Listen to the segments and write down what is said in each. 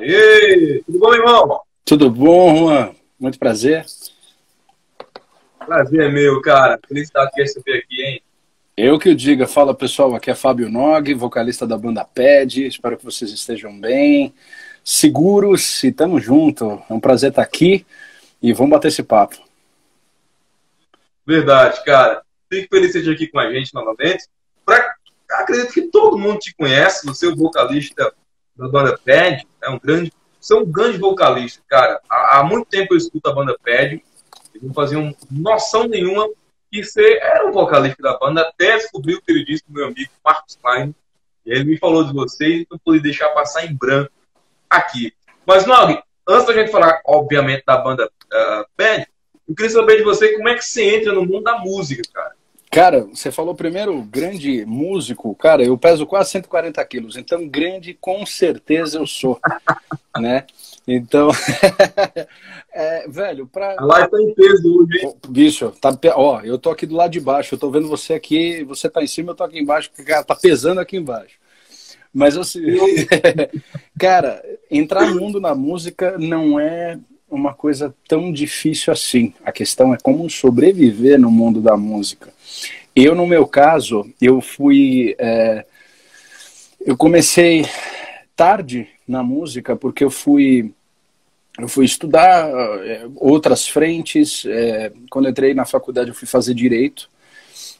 Aê, tudo bom, irmão? Tudo bom, Juan? Muito prazer. Prazer meu, cara. Feliz de estar aqui receber aqui, hein? Eu que o diga. Fala, pessoal. Aqui é Fábio Nog, vocalista da banda PED. Espero que vocês estejam bem, seguros e tamo junto. É um prazer estar aqui e vamos bater esse papo. Verdade, cara. Fico feliz de esteja aqui com a gente novamente. Pra... Acredito que todo mundo te conhece, você é o vocalista da banda PED, é um grande, você é um grande vocalista, cara. Há, há muito tempo eu escuto a banda PED, eu não fazia noção nenhuma que você era um vocalista da banda, até descobri o que ele disse do meu amigo Marcos Klein. E ele me falou de vocês, não pude deixar passar em branco aqui. Mas, Nog, antes da gente falar, obviamente, da banda uh, eu queria saber de você como é que você entra no mundo da música, cara. Cara, você falou primeiro grande músico. Cara, eu peso quase 140 quilos, então grande com certeza eu sou, né? Então, é, velho, pra... A live tá em peso hoje, hein? Bicho, tá, ó, eu tô aqui do lado de baixo, eu tô vendo você aqui, você tá em cima, eu tô aqui embaixo, cara, tá pesando aqui embaixo. Mas assim, cara, entrar no mundo na música não é uma coisa tão difícil assim. A questão é como sobreviver no mundo da música. Eu, no meu caso, eu fui. É, eu comecei tarde na música porque eu fui. Eu fui estudar é, outras frentes. É, quando entrei na faculdade, eu fui fazer direito.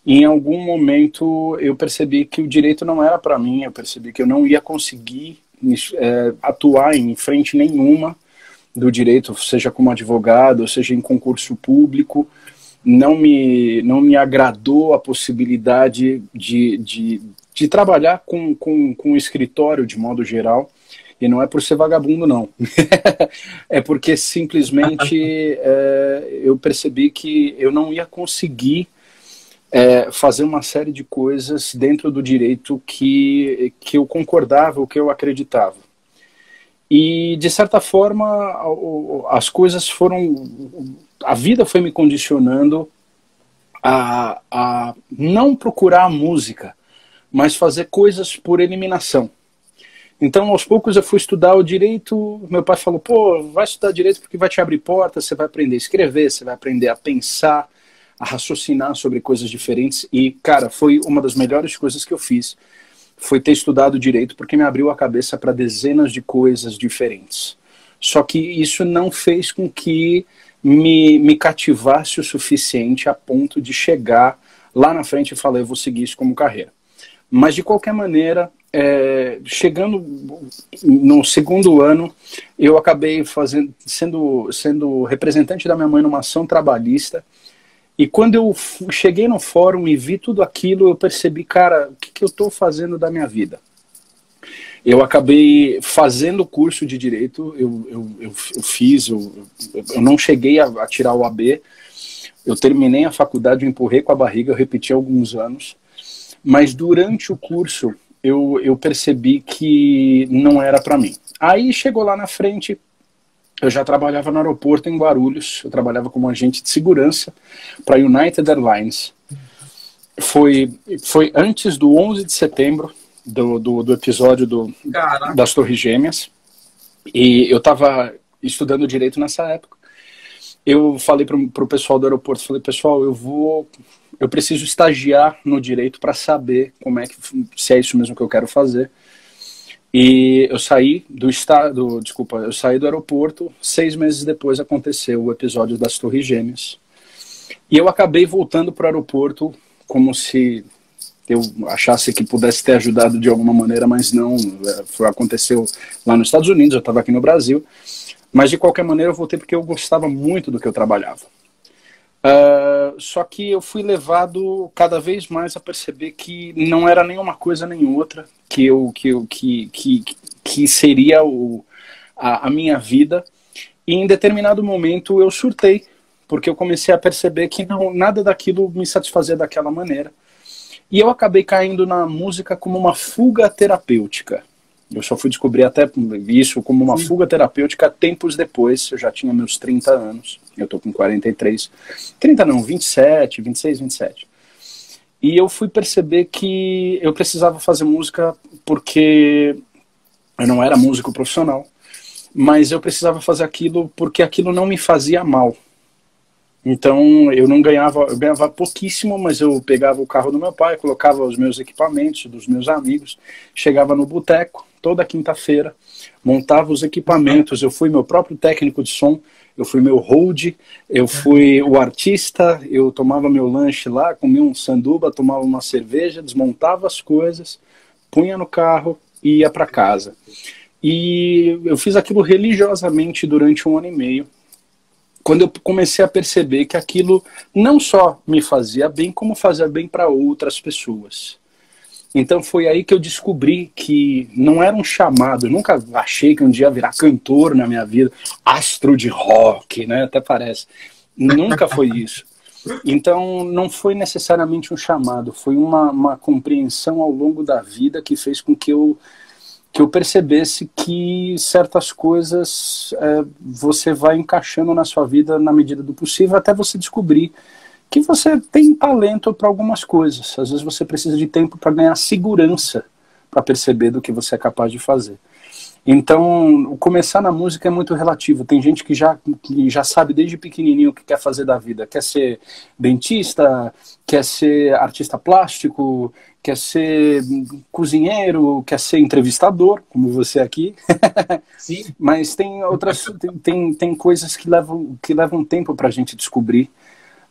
Em algum momento eu percebi que o direito não era para mim. Eu percebi que eu não ia conseguir é, atuar em frente nenhuma do direito, seja como advogado, seja em concurso público, não me, não me agradou a possibilidade de, de, de trabalhar com, com, com o escritório de modo geral. E não é por ser vagabundo, não. é porque simplesmente é, eu percebi que eu não ia conseguir é, fazer uma série de coisas dentro do direito que, que eu concordava, o que eu acreditava. E, de certa forma, as coisas foram. A vida foi me condicionando a, a não procurar a música, mas fazer coisas por eliminação. Então, aos poucos, eu fui estudar o direito. Meu pai falou: pô, vai estudar direito porque vai te abrir portas, você vai aprender a escrever, você vai aprender a pensar, a raciocinar sobre coisas diferentes. E, cara, foi uma das melhores coisas que eu fiz foi ter estudado direito, porque me abriu a cabeça para dezenas de coisas diferentes. Só que isso não fez com que me, me cativasse o suficiente a ponto de chegar lá na frente e falar, eu vou seguir isso como carreira. Mas, de qualquer maneira, é, chegando no segundo ano, eu acabei fazendo, sendo, sendo representante da minha mãe numa ação trabalhista e quando eu cheguei no fórum e vi tudo aquilo, eu percebi, cara, o que, que eu estou fazendo da minha vida? Eu acabei fazendo curso de direito, eu, eu, eu, eu fiz, eu, eu não cheguei a, a tirar o AB, eu terminei a faculdade, eu empurrei com a barriga, eu repeti alguns anos, mas durante o curso eu, eu percebi que não era para mim. Aí chegou lá na frente, eu já trabalhava no aeroporto em Guarulhos, eu trabalhava como agente de segurança para a United Airlines. Foi, foi antes do 11 de setembro, do, do, do episódio do, das Torres Gêmeas, e eu estava estudando direito nessa época. Eu falei para o pessoal do aeroporto, falei, pessoal, eu vou, eu preciso estagiar no direito para saber como é que, se é isso mesmo que eu quero fazer. E eu saí do estado, desculpa, eu saí do aeroporto, seis meses depois aconteceu o episódio das Torres Gêmeas. E eu acabei voltando para o aeroporto como se eu achasse que pudesse ter ajudado de alguma maneira, mas não. É, foi, aconteceu lá nos Estados Unidos, eu estava aqui no Brasil. Mas de qualquer maneira eu voltei porque eu gostava muito do que eu trabalhava. Uh, só que eu fui levado cada vez mais a perceber que não era nenhuma coisa nem outra que eu que eu, que, que, que seria o, a, a minha vida. E em determinado momento eu surtei porque eu comecei a perceber que não nada daquilo me satisfazia daquela maneira. E eu acabei caindo na música como uma fuga terapêutica eu só fui descobrir até isso como uma fuga terapêutica tempos depois. Eu já tinha meus 30 anos. Eu tô com 43. 30 não, 27, 26, 27. E eu fui perceber que eu precisava fazer música porque eu não era músico profissional. mas eu precisava fazer aquilo porque aquilo não me fazia mal. Então eu não ganhava, eu ganhava pouquíssimo, mas eu pegava o carro do meu pai, colocava os meus equipamentos dos meus amigos, chegava no boteco toda quinta-feira, montava os equipamentos, eu fui meu próprio técnico de som, eu fui meu hold, eu fui o artista, eu tomava meu lanche lá, comia um sanduba, tomava uma cerveja, desmontava as coisas, punha no carro e ia para casa. E eu fiz aquilo religiosamente durante um ano e meio quando eu comecei a perceber que aquilo não só me fazia bem, como fazia bem para outras pessoas. Então foi aí que eu descobri que não era um chamado. Eu nunca achei que um dia ia virar cantor na minha vida, astro de rock, né? Até parece. Nunca foi isso. Então não foi necessariamente um chamado, foi uma, uma compreensão ao longo da vida que fez com que eu que eu percebesse que certas coisas é, você vai encaixando na sua vida na medida do possível até você descobrir que você tem talento para algumas coisas. Às vezes você precisa de tempo para ganhar segurança para perceber do que você é capaz de fazer. Então, começar na música é muito relativo. Tem gente que já, que já sabe desde pequenininho o que quer fazer da vida. Quer ser dentista, quer ser artista plástico, quer ser cozinheiro, quer ser entrevistador, como você aqui. Sim. Mas tem outras, tem, tem, tem coisas que levam, que levam tempo para a gente descobrir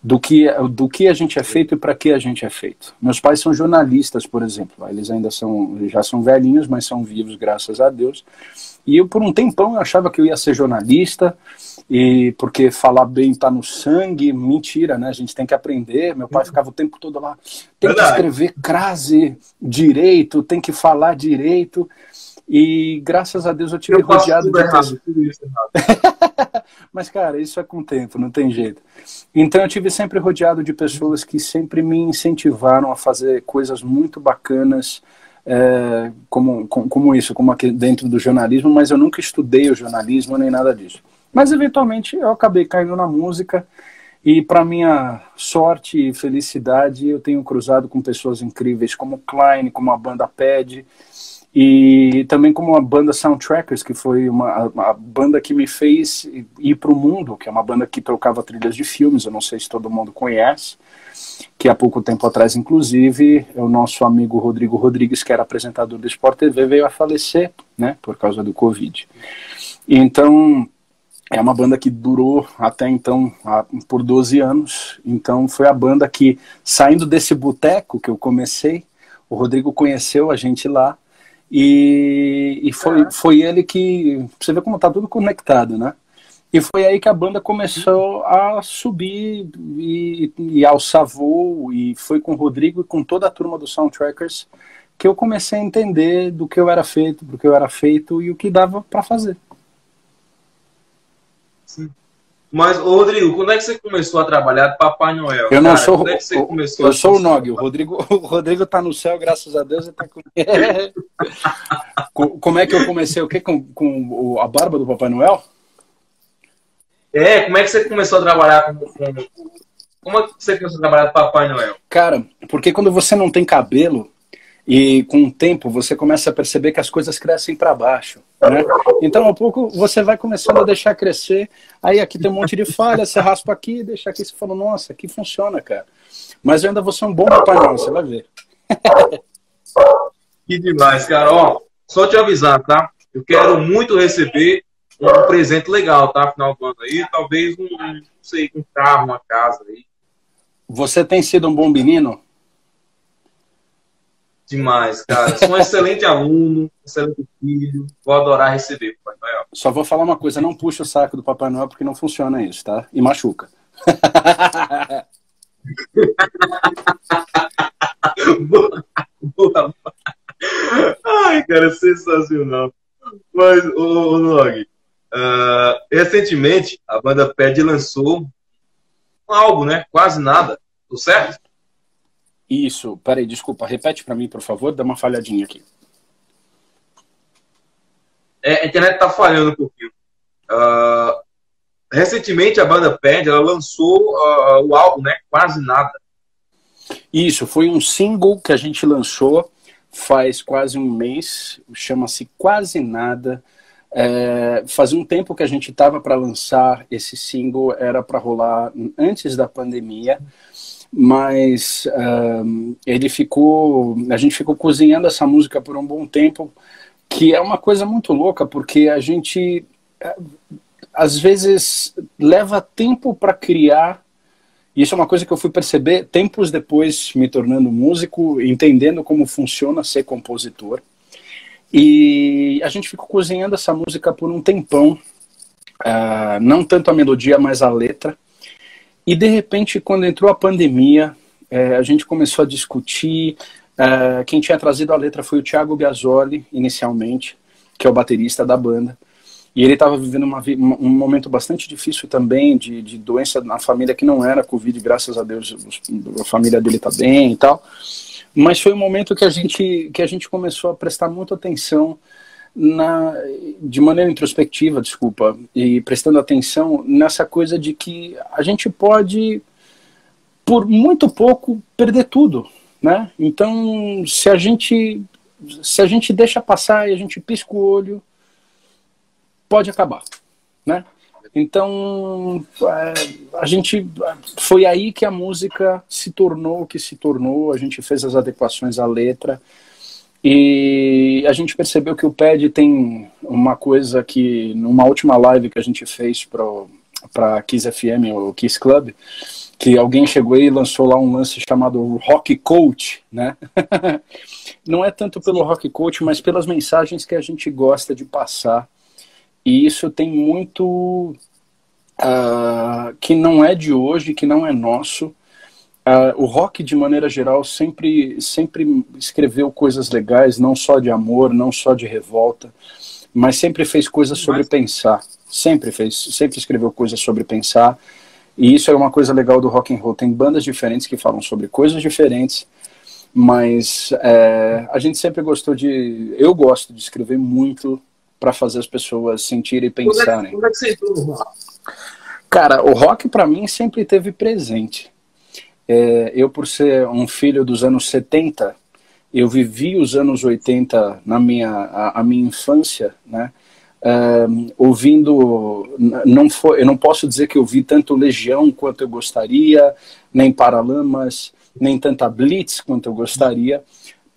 do que, do que a gente é feito e para que a gente é feito. Meus pais são jornalistas, por exemplo. Eles ainda são, já são velhinhos, mas são vivos, graças a Deus. E eu, por um tempão, eu achava que eu ia ser jornalista, e porque falar bem está no sangue, mentira, né? A gente tem que aprender. Meu pai ficava o tempo todo lá, tem que escrever crase direito, tem que falar direito. E graças a Deus eu tive eu rodeado de errado, tudo isso errado. Mas, cara, isso é com o tempo, não tem jeito. Então eu tive sempre rodeado de pessoas que sempre me incentivaram a fazer coisas muito bacanas, é, como, como, como, isso, como aqui dentro do jornalismo, mas eu nunca estudei o jornalismo nem nada disso. Mas eventualmente eu acabei caindo na música e para minha sorte e felicidade eu tenho cruzado com pessoas incríveis como Klein, como a banda Pad, e também como a banda Soundtrackers, que foi uma a, banda que me fez ir para o mundo, que é uma banda que trocava trilhas de filmes, eu não sei se todo mundo conhece, que há pouco tempo atrás, inclusive, o nosso amigo Rodrigo Rodrigues, que era apresentador do Sport TV, veio a falecer, né, por causa do Covid. Então, é uma banda que durou até então por 12 anos, então foi a banda que, saindo desse boteco que eu comecei, o Rodrigo conheceu a gente lá, e, e foi, é. foi ele que. Você vê como tá tudo conectado, né? E foi aí que a banda começou a subir e, e alçar voo, e foi com o Rodrigo e com toda a turma do Soundtrackers que eu comecei a entender do que eu era feito, do que eu era feito e o que dava para fazer. Sim. Mas, Rodrigo, quando é que você começou a trabalhar de Papai Noel? Eu não Cara, sou. É eu, eu sou o Nog. O Rodrigo, o Rodrigo tá no céu, graças a Deus, tá com... Como é que eu comecei? O quê? Com, com a barba do Papai Noel? É, como é que você começou a trabalhar com. com... Como é que você começou a trabalhar de Papai Noel? Cara, porque quando você não tem cabelo, e com o tempo você começa a perceber que as coisas crescem para baixo. Né? Então, a pouco você vai começando a deixar crescer. Aí aqui tem um monte de falha, você raspa aqui, deixa aqui, você fala, nossa, aqui funciona, cara. Mas eu ainda vou ser um bom Papai Noel, você vai ver. que demais, cara. Ó, só te avisar, tá? Eu quero muito receber um presente legal, tá? Final do ano aí. Talvez um, não sei, um carro, uma casa aí. Você tem sido um bom menino? Demais, cara. Sou um excelente aluno, excelente filho. Vou adorar receber, Papai Noel. Só vou falar uma coisa: não puxa o saco do Papai Noel porque não funciona isso, tá? E machuca. Ai, cara, sensacional. Mas, ô, ô Nog, uh, recentemente a banda Ped lançou um álbum, né? Quase nada. Tudo certo? Isso, peraí, desculpa, repete para mim, por favor, dá uma falhadinha aqui. É, a internet tá falhando um pouquinho. Uh, recentemente a banda Pad ela lançou uh, o álbum, né? Quase nada. Isso, foi um single que a gente lançou faz quase um mês, chama-se Quase Nada. É, fazia um tempo que a gente estava para lançar esse single, era para rolar antes da pandemia, mas um, ele ficou, a gente ficou cozinhando essa música por um bom tempo, que é uma coisa muito louca, porque a gente é, às vezes leva tempo para criar. E isso é uma coisa que eu fui perceber tempos depois, me tornando músico, entendendo como funciona ser compositor. E a gente ficou cozinhando essa música por um tempão, uh, não tanto a melodia, mas a letra. E de repente, quando entrou a pandemia, uh, a gente começou a discutir. Uh, quem tinha trazido a letra foi o Thiago Biasoli, inicialmente, que é o baterista da banda. E ele estava vivendo uma, um momento bastante difícil também, de, de doença na família que não era Covid, graças a Deus a família dele está bem e tal. Mas foi um momento que a gente, que a gente começou a prestar muita atenção na, de maneira introspectiva, desculpa, e prestando atenção nessa coisa de que a gente pode, por muito pouco, perder tudo, né? Então, se a gente se a gente deixa passar e a gente pisca o olho, pode acabar, né? Então, é, a gente foi aí que a música se tornou o que se tornou, a gente fez as adequações à letra e a gente percebeu que o PED tem uma coisa que numa última live que a gente fez para Kiss FM, o Kiss Club, que alguém chegou e lançou lá um lance chamado Rock Coach, né? Não é tanto pelo Rock Coach, mas pelas mensagens que a gente gosta de passar e isso tem muito uh, que não é de hoje, que não é nosso. Uh, o rock, de maneira geral, sempre, sempre escreveu coisas legais, não só de amor, não só de revolta, mas sempre fez coisas sobre mas... pensar. Sempre fez, sempre escreveu coisas sobre pensar. E isso é uma coisa legal do rock and roll. Tem bandas diferentes que falam sobre coisas diferentes, mas é, a gente sempre gostou de. Eu gosto de escrever muito para fazer as pessoas sentirem e pensarem. Como é, como é que você entrou no rock? Cara, o rock para mim sempre teve presente. É, eu, por ser um filho dos anos 70, eu vivi os anos 80 na minha, a, a minha infância, né? Um, ouvindo, não foi, eu não posso dizer que eu vi tanto Legião quanto eu gostaria, nem Paralamas, nem tanta Blitz quanto eu gostaria,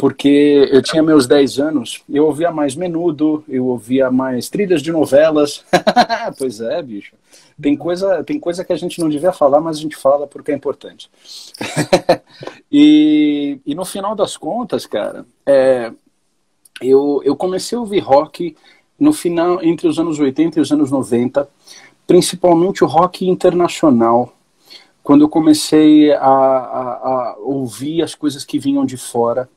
porque eu tinha meus 10 anos, eu ouvia mais menudo, eu ouvia mais trilhas de novelas. pois é, bicho. Tem coisa, tem coisa que a gente não devia falar, mas a gente fala porque é importante. e, e no final das contas, cara, é, eu, eu comecei a ouvir rock no final, entre os anos 80 e os anos 90, principalmente o rock internacional. Quando eu comecei a, a, a ouvir as coisas que vinham de fora,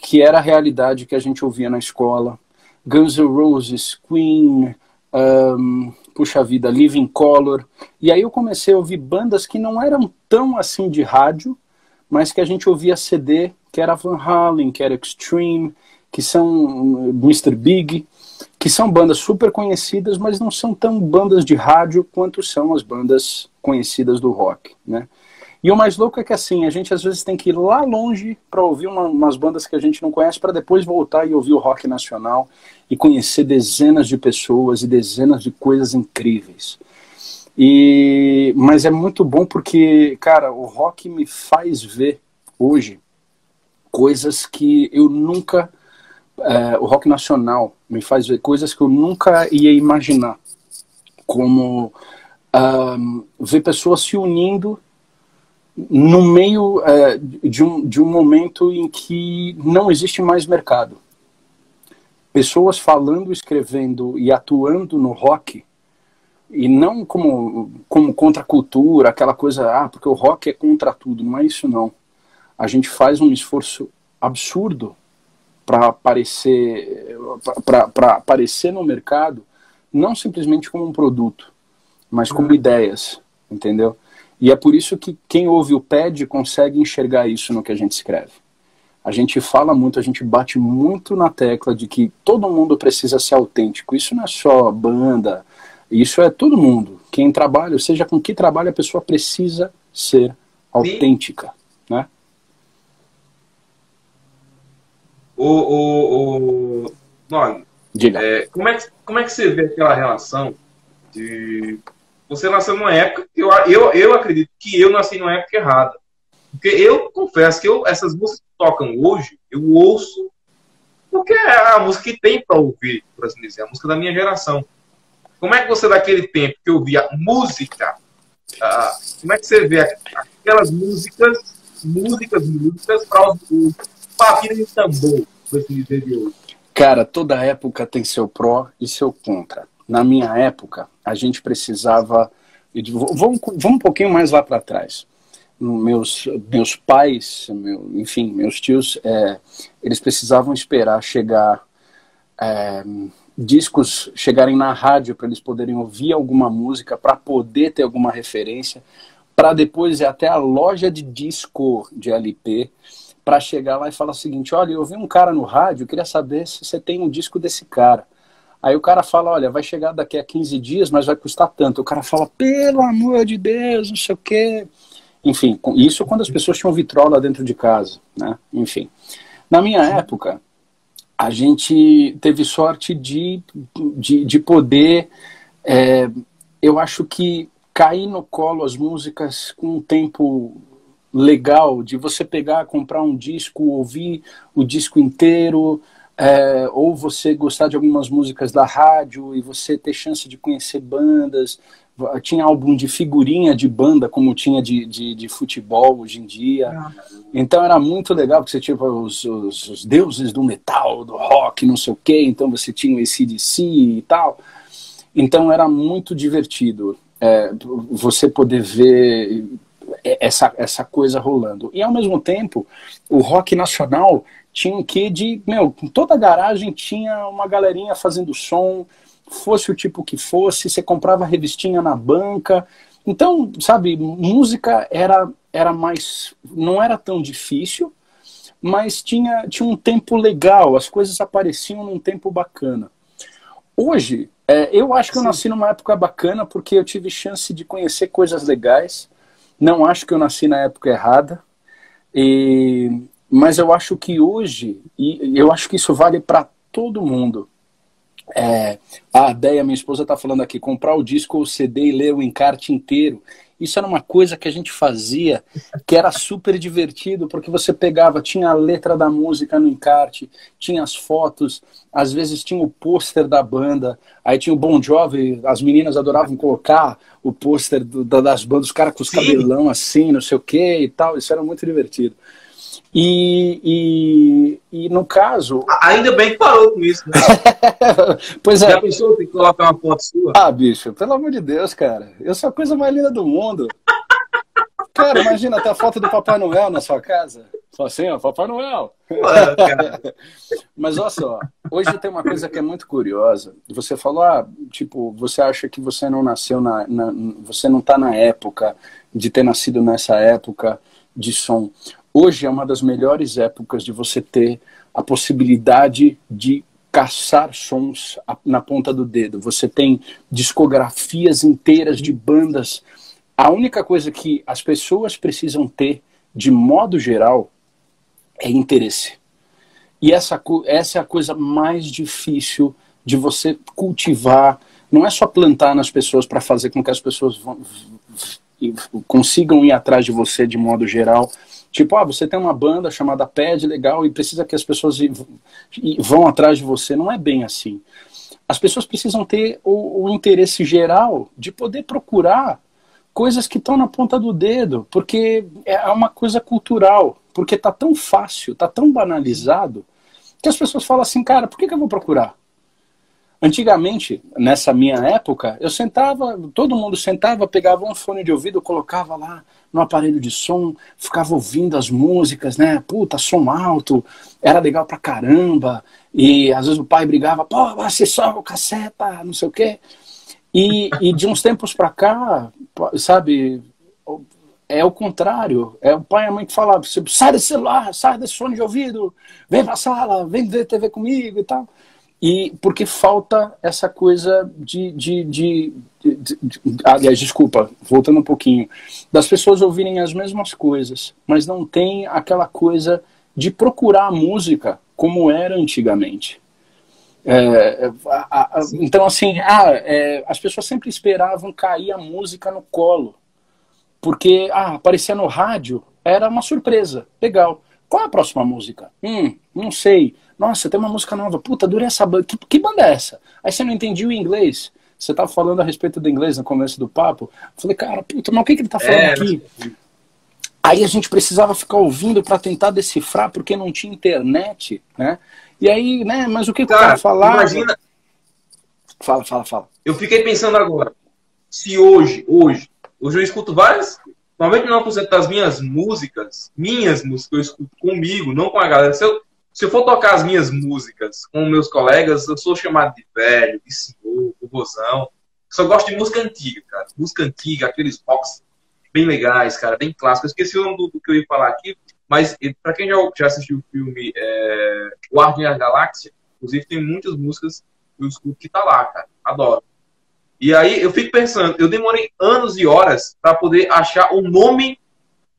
que era a realidade que a gente ouvia na escola. Guns N' Roses, Queen, um, puxa vida, Living Color. E aí eu comecei a ouvir bandas que não eram tão assim de rádio, mas que a gente ouvia CD, que era Van Halen, que era Extreme, que são Mr. Big, que são bandas super conhecidas, mas não são tão bandas de rádio quanto são as bandas conhecidas do rock, né? E o mais louco é que assim, a gente às vezes tem que ir lá longe para ouvir uma, umas bandas que a gente não conhece para depois voltar e ouvir o rock nacional e conhecer dezenas de pessoas e dezenas de coisas incríveis. E mas é muito bom porque, cara, o rock me faz ver hoje coisas que eu nunca é, o rock nacional me faz ver coisas que eu nunca ia imaginar, como um, ver pessoas se unindo no meio é, de, um, de um momento em que não existe mais mercado. Pessoas falando, escrevendo e atuando no rock, e não como, como contra a cultura, aquela coisa, ah, porque o rock é contra tudo, não é isso não. A gente faz um esforço absurdo para aparecer, para aparecer no mercado, não simplesmente como um produto, mas como uhum. ideias, entendeu? E é por isso que quem ouve o PED consegue enxergar isso no que a gente escreve. A gente fala muito, a gente bate muito na tecla de que todo mundo precisa ser autêntico. Isso não é só banda, isso é todo mundo. Quem trabalha, seja com que trabalha, a pessoa precisa ser autêntica, Sim. né? O, o, o... Não, Diga. É, como, é que, como é que você vê aquela relação de. Você nasceu numa época que eu, eu, eu acredito que eu nasci numa época errada. Porque eu confesso que eu, essas músicas que tocam hoje, eu ouço porque é a música que tem para ouvir, por assim dizer, a música da minha geração. Como é que você, daquele tempo que ouvia música, ah, como é que você vê aquelas músicas, músicas, músicas para o papinho de tambor, por assim dizer, de hoje? Cara, toda época tem seu pró e seu contra. Na minha época, a gente precisava. Vamos, vamos um pouquinho mais lá para trás meus, meus pais, meu, enfim, meus tios, é, eles precisavam esperar chegar é, discos chegarem na rádio para eles poderem ouvir alguma música, para poder ter alguma referência, para depois ir até a loja de disco de LP para chegar lá e falar o seguinte: olha, eu vi um cara no rádio, queria saber se você tem um disco desse cara. Aí o cara fala, olha, vai chegar daqui a 15 dias, mas vai custar tanto. O cara fala, pelo amor de Deus, não sei o quê. Enfim, isso quando as pessoas tinham vitrola dentro de casa, né? Enfim. Na minha época, a gente teve sorte de, de, de poder, é, eu acho que cair no colo as músicas com um tempo legal, de você pegar, comprar um disco, ouvir o disco inteiro, é, ou você gostar de algumas músicas da rádio e você ter chance de conhecer bandas, tinha álbum de figurinha de banda, como tinha de, de, de futebol hoje em dia. Ah. Então era muito legal, porque você tinha os, os, os, deuses do metal, do rock, não sei o quê, então você tinha o ACDC e tal. Então era muito divertido é, você poder ver essa, essa coisa rolando. E ao mesmo tempo, o rock nacional tinha um quê de. Meu, toda garagem tinha uma galerinha fazendo som fosse o tipo que fosse, você comprava revistinha na banca. Então, sabe, música era, era mais. não era tão difícil, mas tinha, tinha um tempo legal, as coisas apareciam num tempo bacana. Hoje, é, eu acho que eu nasci numa época bacana porque eu tive chance de conhecer coisas legais. Não acho que eu nasci na época errada. E, mas eu acho que hoje, e eu acho que isso vale para todo mundo. É, a Deia, minha esposa, está falando aqui, comprar o disco ou o CD e ler o encarte inteiro. Isso era uma coisa que a gente fazia que era super divertido, porque você pegava, tinha a letra da música no encarte, tinha as fotos, às vezes tinha o pôster da banda, aí tinha o Bon Jovi, as meninas adoravam colocar o pôster das bandas, os caras com os cabelão assim, não sei o que e tal, isso era muito divertido. E, e, e, no caso. Ainda bem que parou com isso, né? pois é. Já pensou tem que colocar uma foto sua? Ah, bicho, pelo amor de Deus, cara. Eu sou a coisa mais linda do mundo. cara, imagina até a foto do Papai Noel na sua casa. Só assim, ó, Papai Noel. Mas olha só, hoje tem uma coisa que é muito curiosa. Você falou, ah, tipo, você acha que você não nasceu na. na você não tá na época de ter nascido nessa época de som. Hoje é uma das melhores épocas de você ter a possibilidade de caçar sons na ponta do dedo. Você tem discografias inteiras de bandas. A única coisa que as pessoas precisam ter, de modo geral, é interesse. E essa, essa é a coisa mais difícil de você cultivar. Não é só plantar nas pessoas para fazer com que as pessoas vão, consigam ir atrás de você de modo geral, Tipo, ah, você tem uma banda chamada PED, legal, e precisa que as pessoas vão atrás de você. Não é bem assim. As pessoas precisam ter o, o interesse geral de poder procurar coisas que estão na ponta do dedo, porque é uma coisa cultural, porque está tão fácil, está tão banalizado, que as pessoas falam assim, cara, por que, que eu vou procurar? Antigamente, nessa minha época, eu sentava, todo mundo sentava, pegava um fone de ouvido, colocava lá no aparelho de som, ficava ouvindo as músicas, né? Puta, som alto, era legal pra caramba. E às vezes o pai brigava, pô, o casseta, não sei o quê. E, e de uns tempos pra cá, sabe, é o contrário. É o pai e a mãe que falavam, sai desse celular, sai desse fone de ouvido, vem pra sala, vem ver TV comigo e tal. E porque falta essa coisa de, de, de, de, aliás, desculpa, voltando um pouquinho, das pessoas ouvirem as mesmas coisas, mas não tem aquela coisa de procurar a música como era antigamente. É, a, a, então, assim, ah, é, as pessoas sempre esperavam cair a música no colo. Porque, ah, aparecia no rádio, era uma surpresa. Legal. Qual é a próxima música? Hum, não sei. Nossa, tem uma música nova. Puta, adorei essa banda. Que, que banda é essa? Aí você não entendia o inglês. Você tava falando a respeito do inglês no começo do papo. falei, cara, puta, mas o que, que ele tá falando é, aqui? Aí a gente precisava ficar ouvindo para tentar decifrar, porque não tinha internet, né? E aí, né, mas o que, cara, o cara falava? Imagina. Fala, fala, fala. Eu fiquei pensando agora, se hoje, hoje, hoje eu escuto várias, 99% das minhas músicas, minhas músicas, eu escuto comigo, não com a galera. Se eu, se eu for tocar as minhas músicas com meus colegas, eu sou chamado de velho, de senhor, vozão. Só gosto de música antiga, cara. Música antiga, aqueles rocks bem legais, cara, bem clássicos. Eu esqueci o nome do, do que eu ia falar aqui, mas para quem já, já assistiu o filme é, da Galáxia, inclusive tem muitas músicas que eu escuto que tá lá, cara. Adoro. E aí eu fico pensando, eu demorei anos e horas para poder achar o nome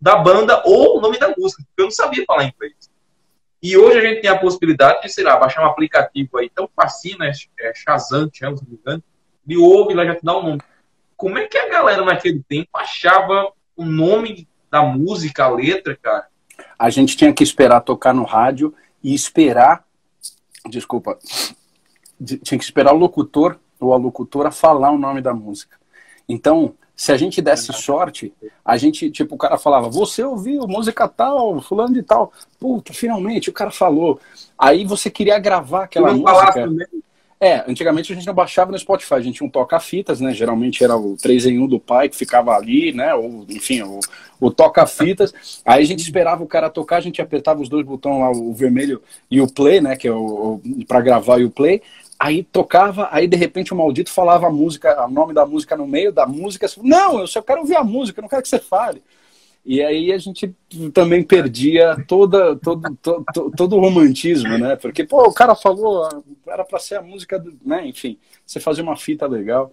da banda ou o nome da música, porque eu não sabia falar inglês. E hoje a gente tem a possibilidade de, sei lá, baixar um aplicativo aí tão facinho, né? É Shazam, não me engano. E ouve lá já te dá um nome. Como é que a galera naquele tempo achava o nome da música, a letra, cara? A gente tinha que esperar tocar no rádio e esperar. Desculpa. Tinha que esperar o locutor ou a locutora falar o nome da música. Então, se a gente desse sorte, a gente, tipo, o cara falava, você ouviu música tal, fulano de tal. Puta, finalmente o cara falou. Aí você queria gravar aquela música. É, antigamente a gente não baixava no Spotify, a gente tinha um toca-fitas, né? Geralmente era o 3 em 1 do pai que ficava ali, né? Ou, enfim, o, o toca-fitas. Aí a gente esperava o cara tocar, a gente apertava os dois botões lá, o vermelho e o play, né? Que é o, o para gravar e o play. Aí tocava, aí de repente o maldito falava a música, o nome da música no meio da música. Não, eu só quero ouvir a música, não quero que você fale. E aí a gente também perdia toda, todo, todo, todo o romantismo, né? Porque, pô, o cara falou, era para ser a música, do, né? Enfim, você fazia uma fita legal.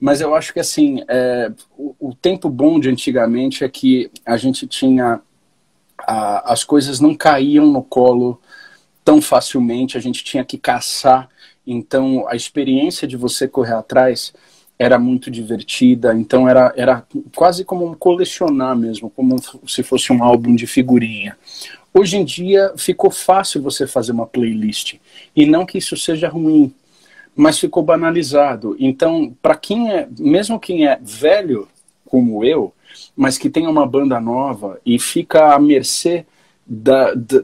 Mas eu acho que, assim, é, o, o, tempo bom de antigamente é que a gente tinha... A, as coisas não caíam no colo tão facilmente, a gente tinha que caçar então a experiência de você correr atrás era muito divertida, então era, era quase como um colecionar mesmo, como se fosse um álbum de figurinha. Hoje em dia ficou fácil você fazer uma playlist, e não que isso seja ruim, mas ficou banalizado. Então, para quem é, mesmo quem é velho como eu, mas que tem uma banda nova e fica à mercê da, da,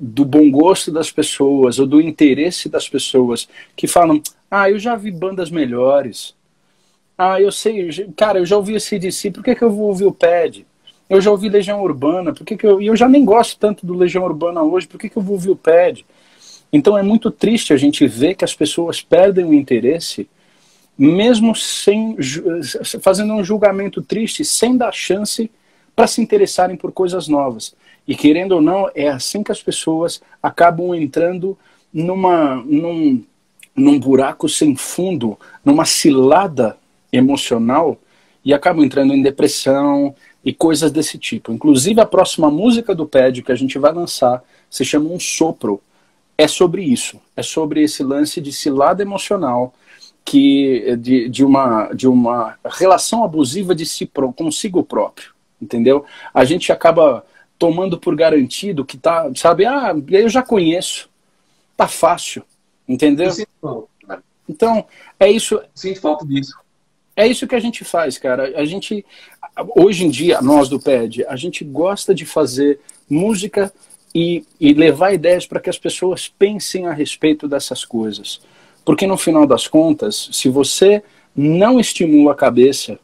do bom gosto das pessoas ou do interesse das pessoas que falam: ah, eu já vi bandas melhores. Ah, eu sei, cara, eu já ouvi esse DC, por que, que eu vou ouvir o PED? Eu já ouvi Legião Urbana, por que, que eu. E eu já nem gosto tanto do Legião Urbana hoje, por que, que eu vou ouvir o PED? Então é muito triste a gente ver que as pessoas perdem o interesse, mesmo sem fazendo um julgamento triste, sem dar chance para se interessarem por coisas novas. E querendo ou não, é assim que as pessoas acabam entrando numa, num, num buraco sem fundo, numa cilada emocional e acabam entrando em depressão e coisas desse tipo. Inclusive, a próxima música do PED que a gente vai lançar se chama Um Sopro. É sobre isso. É sobre esse lance de cilada emocional que de, de, uma, de uma relação abusiva de si consigo próprio. Entendeu? A gente acaba tomando por garantido que tá, sabe, ah, eu já conheço, tá fácil, entendeu? Então, é isso. Sinto falta disso. É isso que a gente faz, cara. A gente, hoje em dia, nós do PED, a gente gosta de fazer música e, e levar ideias para que as pessoas pensem a respeito dessas coisas. Porque no final das contas, se você não estimula a cabeça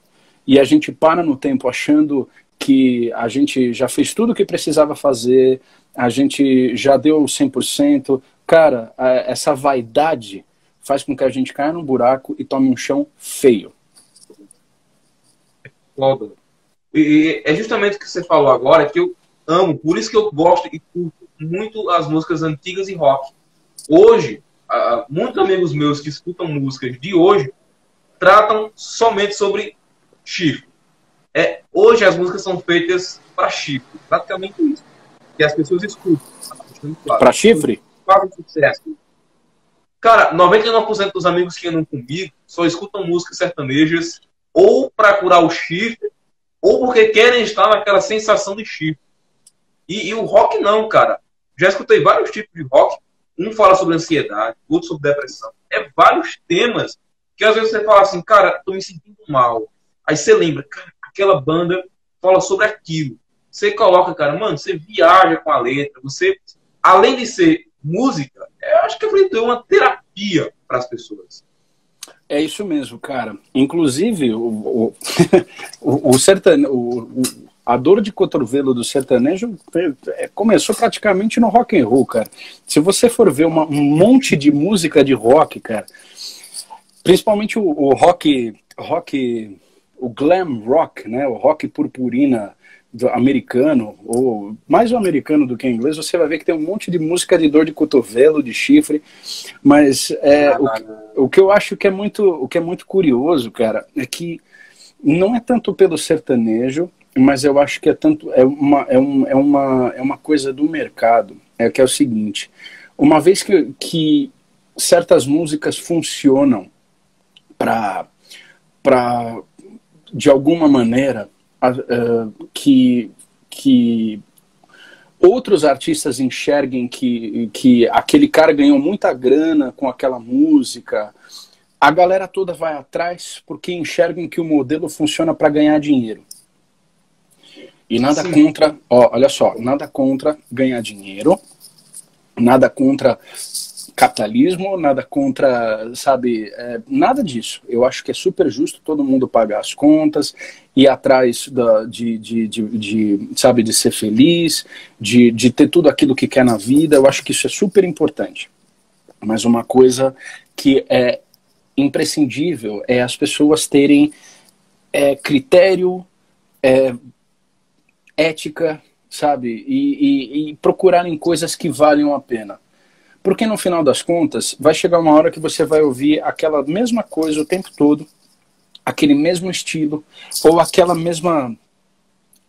e a gente para no tempo achando que a gente já fez tudo o que precisava fazer, a gente já deu 100%. Cara, essa vaidade faz com que a gente caia num buraco e tome um chão feio. E é justamente o que você falou agora que eu amo, por isso que eu gosto e curto muito as músicas antigas e rock. Hoje, muitos amigos meus que escutam músicas de hoje tratam somente sobre chifre é, hoje as músicas são feitas para chifre, praticamente isso. Que as pessoas escutam. Claro. Para chifre? Fazem sucesso. Cara, 99% dos amigos que andam comigo só escutam músicas sertanejas ou para curar o chifre, ou porque querem estar naquela sensação de chifre. E, e, o rock não, cara. Já escutei vários tipos de rock. Um fala sobre ansiedade, outro sobre depressão. É vários temas que às vezes você fala assim, cara, tô me sentindo mal. Aí você lembra, cara, aquela banda fala sobre aquilo. Você coloca, cara, mano, você viaja com a letra, você, além de ser música, eu acho que é uma terapia para as pessoas. É isso mesmo, cara. Inclusive, o, o, o, o, o, a dor de cotovelo do sertanejo é, começou praticamente no rock and roll, cara. Se você for ver uma, um monte de música de rock, cara, principalmente o, o rock, rock, o glam rock, né, o rock purpurina americano, ou mais o americano do que o inglês, você vai ver que tem um monte de música de dor de cotovelo, de chifre, mas é, o, o que eu acho que é muito, o que é muito curioso, cara, é que não é tanto pelo sertanejo, mas eu acho que é tanto é uma, é, um, é uma, é uma coisa do mercado, é que é o seguinte, uma vez que, que certas músicas funcionam para para de alguma maneira uh, que que outros artistas enxerguem que, que aquele cara ganhou muita grana com aquela música, a galera toda vai atrás porque enxergam que o modelo funciona para ganhar dinheiro. E nada Sim. contra, ó, olha só, nada contra ganhar dinheiro, nada contra capitalismo, nada contra, sabe, é, nada disso. Eu acho que é super justo todo mundo pagar as contas, ir atrás da, de, de, de, de, sabe, de ser feliz, de, de ter tudo aquilo que quer na vida. Eu acho que isso é super importante. Mas uma coisa que é imprescindível é as pessoas terem é, critério, é, ética, sabe? E, e, e procurarem coisas que valham a pena. Porque no final das contas, vai chegar uma hora que você vai ouvir aquela mesma coisa o tempo todo, aquele mesmo estilo, ou aquela mesma,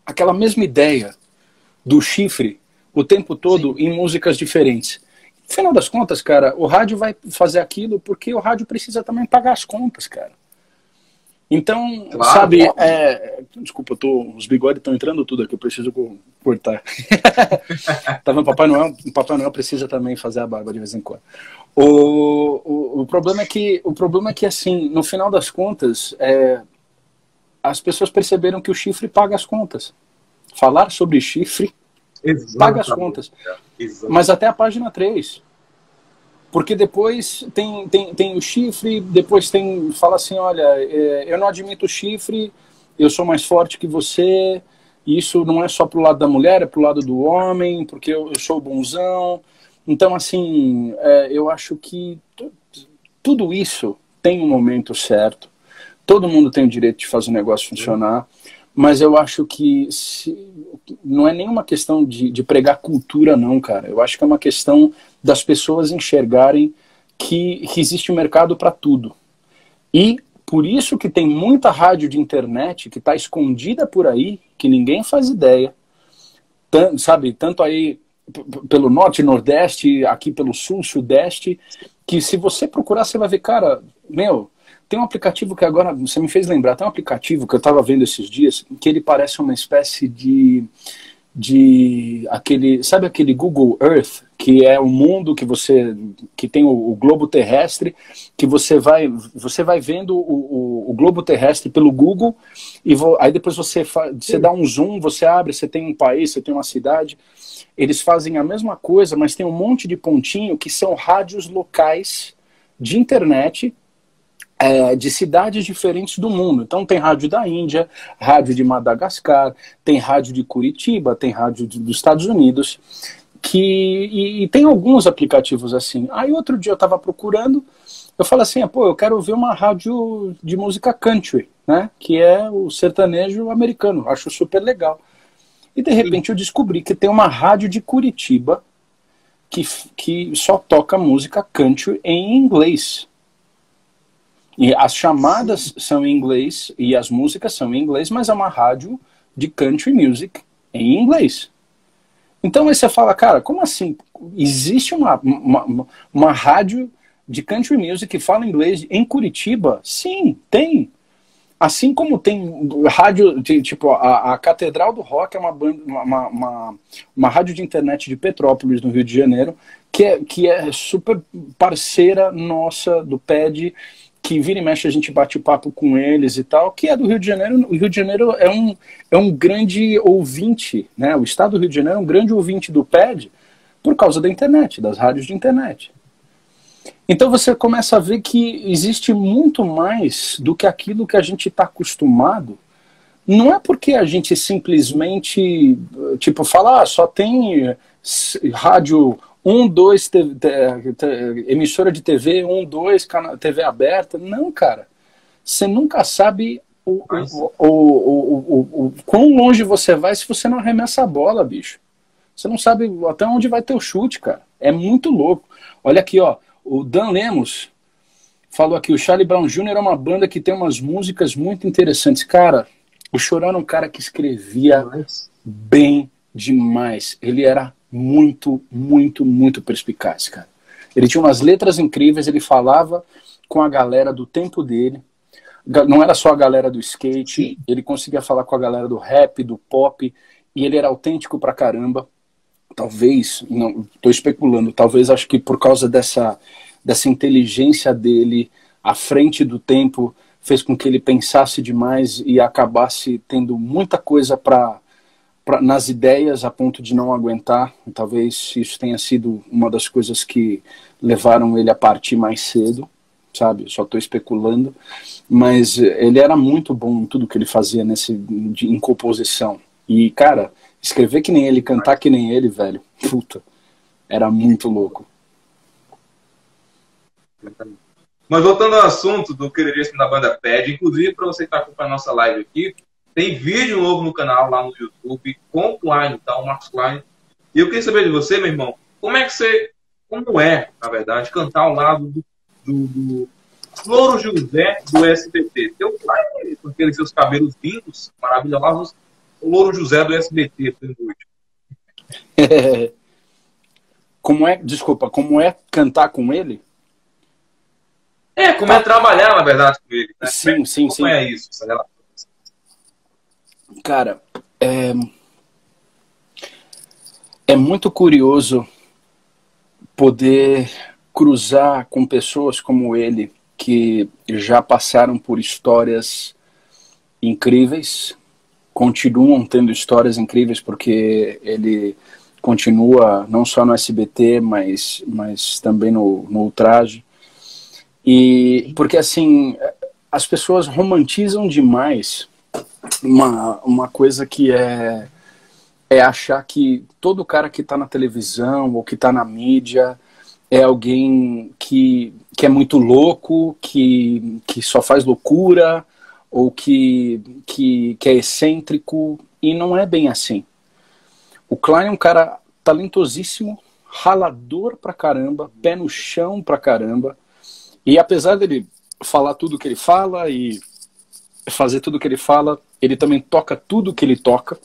aquela mesma ideia do chifre o tempo todo Sim. em músicas diferentes. No final das contas, cara, o rádio vai fazer aquilo porque o rádio precisa também pagar as contas, cara. Então, claro, sabe, é, desculpa, tô, os bigodes estão entrando tudo aqui, eu preciso cortar. tá vendo? Papai Noel, Papai Noel precisa também fazer a barba de vez em quando. O, o, o, problema é que, o problema é que, assim, no final das contas, é, as pessoas perceberam que o chifre paga as contas. Falar sobre chifre Exatamente. paga as contas. Exatamente. Mas até a página 3. Porque depois tem, tem, tem o chifre, depois tem. Fala assim: olha, é, eu não admito o chifre, eu sou mais forte que você. Isso não é só pro lado da mulher, é pro lado do homem, porque eu, eu sou bonzão. Então, assim, é, eu acho que tudo isso tem um momento certo. Todo mundo tem o direito de fazer o negócio funcionar. Mas eu acho que se, não é nenhuma questão de, de pregar cultura, não, cara. Eu acho que é uma questão das pessoas enxergarem que, que existe um mercado para tudo. E por isso que tem muita rádio de internet que está escondida por aí, que ninguém faz ideia. Tanto, sabe, tanto aí pelo norte, nordeste, aqui pelo sul, sudeste, que se você procurar, você vai ver, cara, meu, tem um aplicativo que agora você me fez lembrar, tem um aplicativo que eu estava vendo esses dias, que ele parece uma espécie de de aquele, sabe aquele Google Earth, que é o mundo que você que tem o, o globo terrestre, que você vai você vai vendo o, o, o globo terrestre pelo Google e vo, aí depois você fa, você dá um zoom, você abre, você tem um país, você tem uma cidade. Eles fazem a mesma coisa, mas tem um monte de pontinho que são rádios locais de internet é, de cidades diferentes do mundo. Então tem rádio da Índia, rádio de Madagascar, tem rádio de Curitiba, tem rádio de, dos Estados Unidos, que e, e, tem alguns aplicativos assim. Aí outro dia eu estava procurando, eu falei assim, pô, eu quero ouvir uma rádio de música country, né? Que é o sertanejo americano. Acho super legal. E de repente eu descobri que tem uma rádio de Curitiba que, que só toca música country em inglês. E as chamadas são em inglês e as músicas são em inglês, mas é uma rádio de country music em inglês. Então aí você fala, cara, como assim? Existe uma, uma, uma rádio de country music que fala inglês em Curitiba? Sim, tem. Assim como tem rádio, tipo, a, a Catedral do Rock é uma, banda, uma, uma, uma, rádio de internet de Petrópolis, no Rio de Janeiro, que é, que é super parceira nossa do PED, que vira e mexe a gente bate o papo com eles e tal, que é do Rio de Janeiro. O Rio de Janeiro é um, é um grande ouvinte, né? O estado do Rio de Janeiro é um grande ouvinte do PED por causa da internet, das rádios de internet. Então você começa a ver que existe muito mais do que aquilo que a gente está acostumado. Não é porque a gente simplesmente, tipo, fala, ah, só tem rádio 1, 2, emissora de TV, 1, 2, TV aberta. Não, cara. Você nunca sabe o, o, o, o, o, quão longe você vai se você não arremessa a bola, bicho. Você não sabe até onde vai ter o chute, cara. É muito louco. Olha aqui, ó. O Dan Lemos falou aqui, o Charlie Brown Jr. é uma banda que tem umas músicas muito interessantes. Cara, o Chorão era um cara que escrevia bem demais. Ele era muito, muito, muito perspicaz, cara. Ele tinha umas letras incríveis, ele falava com a galera do tempo dele. Não era só a galera do skate, Sim. ele conseguia falar com a galera do rap, do pop, e ele era autêntico pra caramba talvez, não, estou especulando, talvez acho que por causa dessa, dessa inteligência dele à frente do tempo, fez com que ele pensasse demais e acabasse tendo muita coisa para nas ideias a ponto de não aguentar. Talvez isso tenha sido uma das coisas que levaram ele a partir mais cedo, sabe? Só estou especulando, mas ele era muito bom em tudo que ele fazia nesse de, em composição. E cara, Escrever que nem ele, cantar que nem ele, velho. Puta. Era muito louco. Mas voltando ao assunto do queridíssimo da banda Pad, inclusive para você que está acompanhando a nossa live aqui, tem vídeo novo no canal lá no YouTube com o Klein, tá? O Marcos Klein. E eu queria saber de você, meu irmão, como é que você, como é, na verdade, cantar ao lado do, do, do Floro José do SBT? Teu Klein, com aqueles seus cabelos lindos, maravilhosos, o Louro José do SBT como é, desculpa, como é cantar com ele? É, como é tá. é trabalhar, na verdade, com ele. Né? Sim, sim, como sim. Como é isso? Cara, é... é muito curioso poder cruzar com pessoas como ele, que já passaram por histórias incríveis, continuam tendo histórias incríveis porque ele continua não só no SBT, mas, mas também no, no Ultraje. E porque assim, as pessoas romantizam demais uma, uma coisa que é é achar que todo cara que está na televisão ou que está na mídia é alguém que, que é muito louco, que, que só faz loucura, ou que, que, que é excêntrico, e não é bem assim. O Klein é um cara talentosíssimo, ralador pra caramba, pé no chão pra caramba, e apesar dele falar tudo que ele fala e fazer tudo que ele fala, ele também toca tudo que ele toca,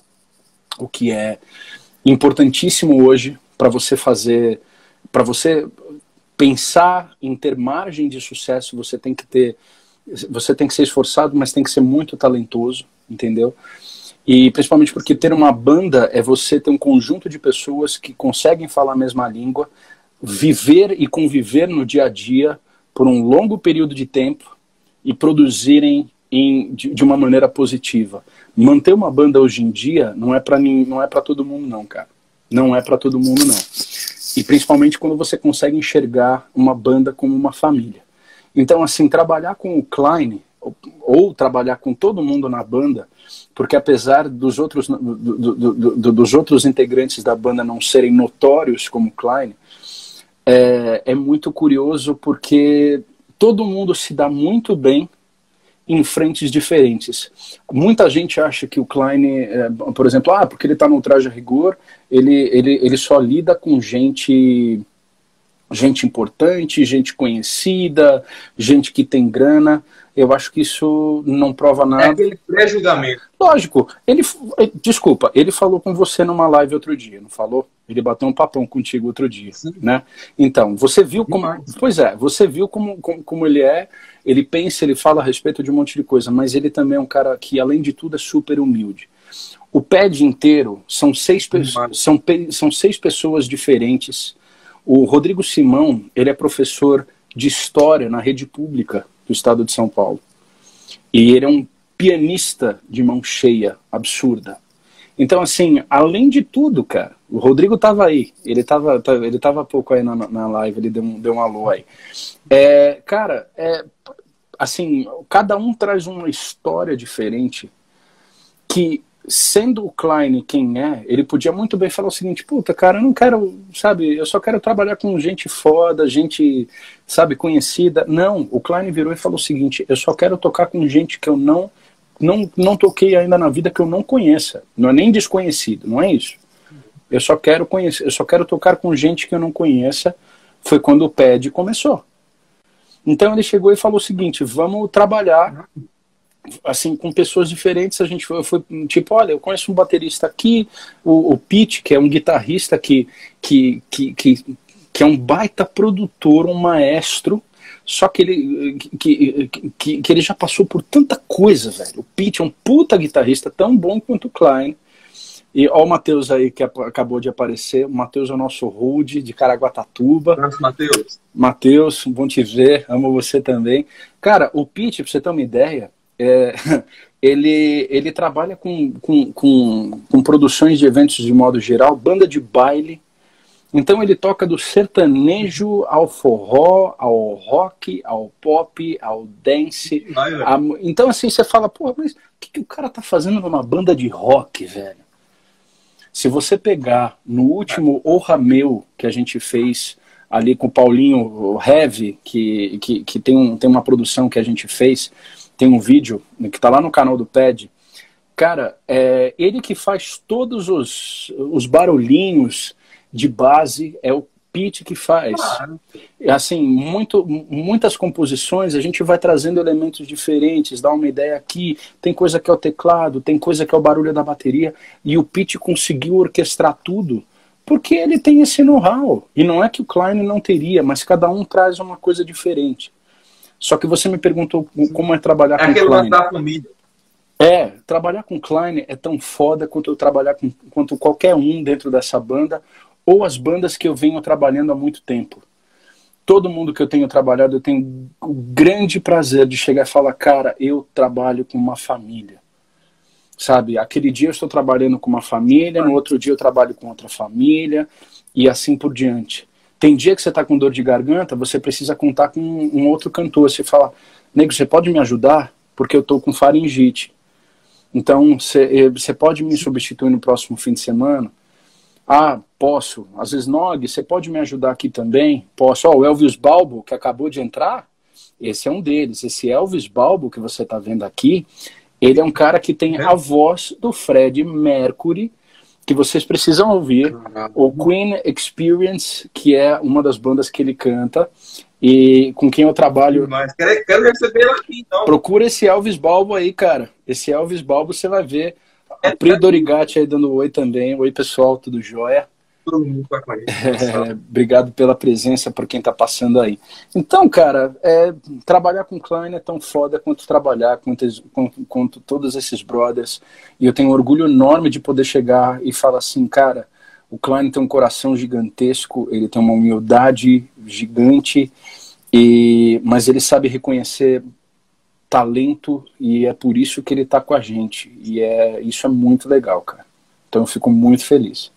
o que é importantíssimo hoje para você fazer, para você pensar em ter margem de sucesso, você tem que ter você tem que ser esforçado, mas tem que ser muito talentoso, entendeu? E principalmente porque ter uma banda é você ter um conjunto de pessoas que conseguem falar a mesma língua, viver e conviver no dia a dia por um longo período de tempo e produzirem em, de, de uma maneira positiva. Manter uma banda hoje em dia não é para não é para todo mundo não, cara. Não é para todo mundo não. E principalmente quando você consegue enxergar uma banda como uma família. Então, assim, trabalhar com o Klein, ou, ou trabalhar com todo mundo na banda, porque apesar dos outros, do, do, do, dos outros integrantes da banda não serem notórios como Klein, é, é muito curioso porque todo mundo se dá muito bem em frentes diferentes. Muita gente acha que o Klein, é, por exemplo, ah, porque ele está no traje a rigor, ele, ele, ele só lida com gente gente importante, gente conhecida, gente que tem grana. Eu acho que isso não prova nada. É aquele pré-julgamento. Lógico. Ele, eh, desculpa, ele falou com você numa live outro dia, não falou? Ele bateu um papão contigo outro dia, Sim. né? Então, você viu como... Demais. Pois é, você viu como, como, como ele é, ele pensa, ele fala a respeito de um monte de coisa, mas ele também é um cara que, além de tudo, é super humilde. O PED inteiro são seis, são, são seis pessoas diferentes. O Rodrigo Simão, ele é professor de história na rede pública do estado de São Paulo. E ele é um pianista de mão cheia, absurda. Então, assim, além de tudo, cara, o Rodrigo tava aí, ele tava, tá, ele tava pouco aí na, na live, ele deu um, deu um alô aí. É, cara, é, assim, cada um traz uma história diferente que sendo o Klein quem é, ele podia muito bem falar o seguinte: puta, cara, eu não quero, sabe, eu só quero trabalhar com gente foda, gente, sabe, conhecida. Não, o Klein virou e falou o seguinte: eu só quero tocar com gente que eu não, não, não toquei ainda na vida que eu não conheça. Não é nem desconhecido, não é isso. Eu só quero conhecer, eu só quero tocar com gente que eu não conheça. Foi quando o PED começou. Então ele chegou e falou o seguinte: vamos trabalhar assim, com pessoas diferentes, a gente foi, foi, tipo, olha, eu conheço um baterista aqui, o, o Pete, que é um guitarrista que, que, que, que, que é um baita produtor, um maestro, só que ele, que, que, que ele já passou por tanta coisa, velho. O Pete é um puta guitarrista, tão bom quanto o Klein. E ó o Matheus aí que acabou de aparecer. O Matheus é o nosso road de Caraguatatuba. Nossa, Matheus. Matheus, bom te ver. Amo você também. Cara, o Pete, pra você ter uma ideia, é, ele, ele trabalha com, com, com, com, produções de eventos de modo geral, banda de baile. Então ele toca do sertanejo ao forró, ao rock, ao pop, ao dance. A, então assim, você fala, pô, mas o que, que o cara tá fazendo numa banda de rock, velho? Se você pegar no último O Rameu que a gente fez ali com o Paulinho Heavy, que, que, que tem, um, tem uma produção que a gente fez, tem um vídeo que está lá no canal do PED. Cara, é ele que faz todos os, os barulhinhos de base, é o Pete que faz. Claro. Assim, muito, muitas composições a gente vai trazendo elementos diferentes, dá uma ideia aqui, tem coisa que é o teclado, tem coisa que é o barulho da bateria, e o Pete conseguiu orquestrar tudo porque ele tem esse know-how. E não é que o Klein não teria, mas cada um traz uma coisa diferente. Só que você me perguntou como é trabalhar é com Klein. Da família. É, trabalhar com Klein é tão foda quanto eu trabalhar com quanto qualquer um dentro dessa banda ou as bandas que eu venho trabalhando há muito tempo. Todo mundo que eu tenho trabalhado, eu tenho o grande prazer de chegar e falar, cara, eu trabalho com uma família. Sabe, aquele dia eu estou trabalhando com uma família, no outro dia eu trabalho com outra família e assim por diante. Tem dia que você está com dor de garganta, você precisa contar com um outro cantor. Você fala, nego, você pode me ajudar? Porque eu estou com faringite. Então, você eh, pode me substituir no próximo fim de semana? Ah, posso. Às vezes, Nog, você pode me ajudar aqui também? Posso. Ó, oh, o Elvis Balbo, que acabou de entrar, esse é um deles. Esse Elvis Balbo que você está vendo aqui, ele é um cara que tem a voz do Fred Mercury, que vocês precisam ouvir, o Queen Experience, que é uma das bandas que ele canta e com quem eu trabalho. Mas quero, quero receber aqui, então. Procura esse Elvis Balbo aí, cara. Esse Elvis Balbo você vai ver. A Pri Dorigatti aí dando oi também. Oi, pessoal, tudo jóia? Todo mundo tá com a gente. É, obrigado pela presença, por quem está passando aí. Então, cara, é, trabalhar com Klein é tão foda quanto trabalhar com, com todos esses brothers. E eu tenho um orgulho enorme de poder chegar e falar assim, cara, o Klein tem um coração gigantesco, ele tem uma humildade gigante, e, mas ele sabe reconhecer talento e é por isso que ele está com a gente. E é, isso é muito legal, cara. Então eu fico muito feliz.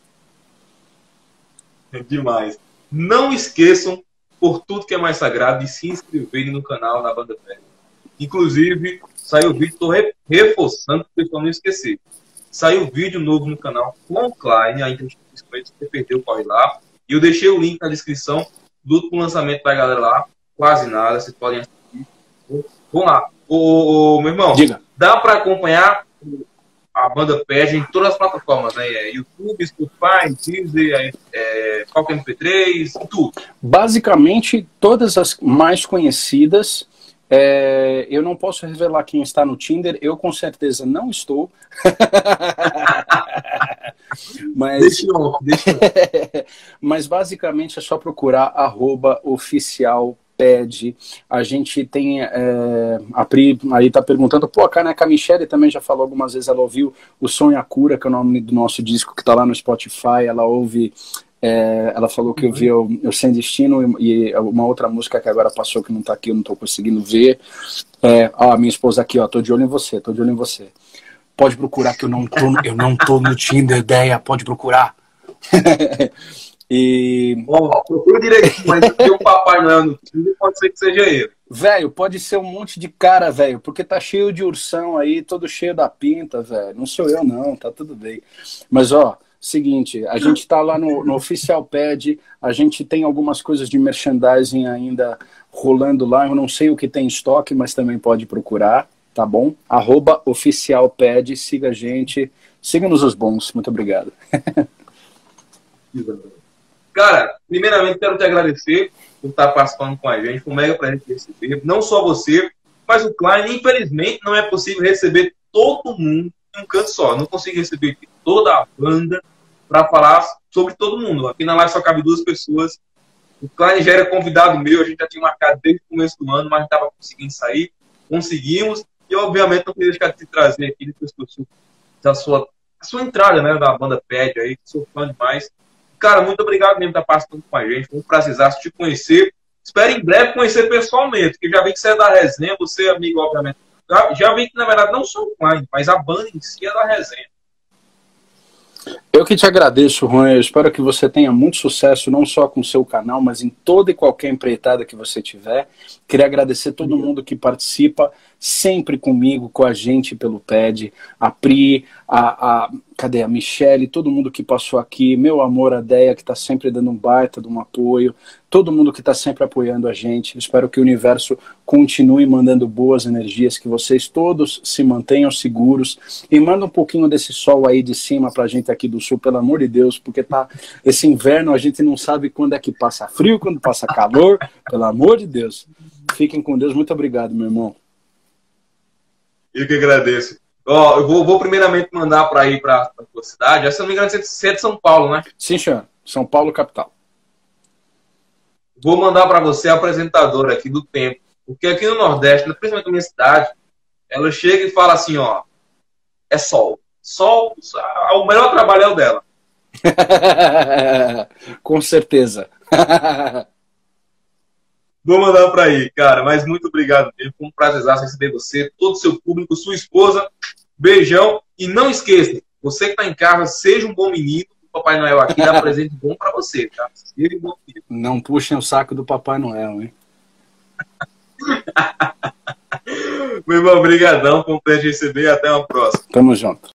Demais. Não esqueçam, por tudo que é mais sagrado, de se inscreverem no canal da Banda Velha. Inclusive, saiu o vídeo, estou reforçando para o pessoal não esquecer. Saiu vídeo novo no canal com o Klein, a entrevista se você perdeu, corre lá. E eu deixei o link na descrição do lançamento para a galera lá. Quase nada, vocês podem assistir. Vamos lá. Ô, ô, meu irmão, Diga. dá para acompanhar a banda pede em todas as plataformas, né? É YouTube, Spotify, Deezer, é, Qualquer MP3, tudo. Basicamente, todas as mais conhecidas É, eu não posso revelar quem está no Tinder, eu com certeza não estou. mas, deixa eu, deixa eu. mas basicamente é só procurar arroba oficial pede. A gente tem. É, a Pri aí tá perguntando, pô, a Caneca Michele também já falou algumas vezes, ela ouviu o Sonho a Cura, que é o nome do nosso disco que tá lá no Spotify, ela ouve. É, ela falou que ouviu o Sem Destino e, e, uma outra música que agora passou que não tá aqui, eu não tô conseguindo ver. É, ó, minha esposa aqui, ó, tô de olho em você, tô de olho em você. Pode procurar que eu não tô, eu não tô no Tinder, ideia, pode procurar. E. Ó, procura direitinho, mas tem o Papai Noel no pode ser que seja ele. Velho, pode ser um monte de cara, velho, porque tá cheio de ursão aí, todo cheio da pinta, velho. Não sou eu, não, tá tudo bem. Mas, ó, seguinte, a gente tá lá no, no Oficial Pad, a gente tem algumas coisas de merchandising ainda rolando lá. Eu não sei o que tem em estoque, mas também pode procurar, tá bom? Arroba Oficial Pad, siga a gente, siga-nos os bons. Muito obrigado. Cara, primeiramente quero te agradecer por estar participando com a gente. Foi um mega pra gente receber. Não só você, mas o Klein. Infelizmente, não é possível receber todo mundo em um canto só. Não consigo receber toda a banda para falar sobre todo mundo. Aqui na live só cabe duas pessoas. O Klein já era convidado meu, a gente já tinha marcado desde o começo do ano, mas não estava conseguindo sair. Conseguimos. E, obviamente, não queria deixar de te trazer aqui depois da sua, a sua entrada né, da banda Pad aí, que sou fã demais. Cara, muito obrigado mesmo por estar participando com a gente. Foi um prazer te conhecer. Espero em breve conhecer pessoalmente, porque já vi que você é da resenha, você é amigo, obviamente. Já, já vi que, na verdade, não sou o Klein, mas a banda em si é da resenha. Eu que te agradeço, Juan. Eu espero que você tenha muito sucesso, não só com o seu canal, mas em toda e qualquer empreitada que você tiver. Queria agradecer todo mundo que participa sempre comigo, com a gente pelo PED, a Pri, a, a cadê a Michelle, todo mundo que passou aqui, meu amor, a Deia, que está sempre dando um baita de um apoio, todo mundo que está sempre apoiando a gente. Espero que o universo continue mandando boas energias, que vocês todos se mantenham seguros e manda um pouquinho desse sol aí de cima para a gente aqui do sul, pelo amor de Deus, porque tá esse inverno a gente não sabe quando é que passa frio, quando passa calor, pelo amor de Deus. Fiquem com Deus, muito obrigado, meu irmão. Eu que agradeço. Ó, eu vou, vou primeiramente mandar para ir para a tua cidade. Essa, não me engano, você é de São Paulo, né? Sim, senhor. São Paulo, capital. Vou mandar para você a apresentadora aqui do Tempo. Porque aqui no Nordeste, principalmente na minha cidade, ela chega e fala assim, ó, é sol. Sol, o melhor trabalho é o dela. Com certeza. Vou mandar para aí, cara. Mas muito obrigado mesmo. Foi um prazer receber você, todo o seu público, sua esposa. Beijão. E não esqueça, você que está em casa, seja um bom menino. O Papai Noel aqui dá presente bom para você, tá? Seja um bom menino. Não puxem o saco do Papai Noel, hein? Meu irmão, brigadão. Foi um prazer receber. Até uma próxima. Tamo junto.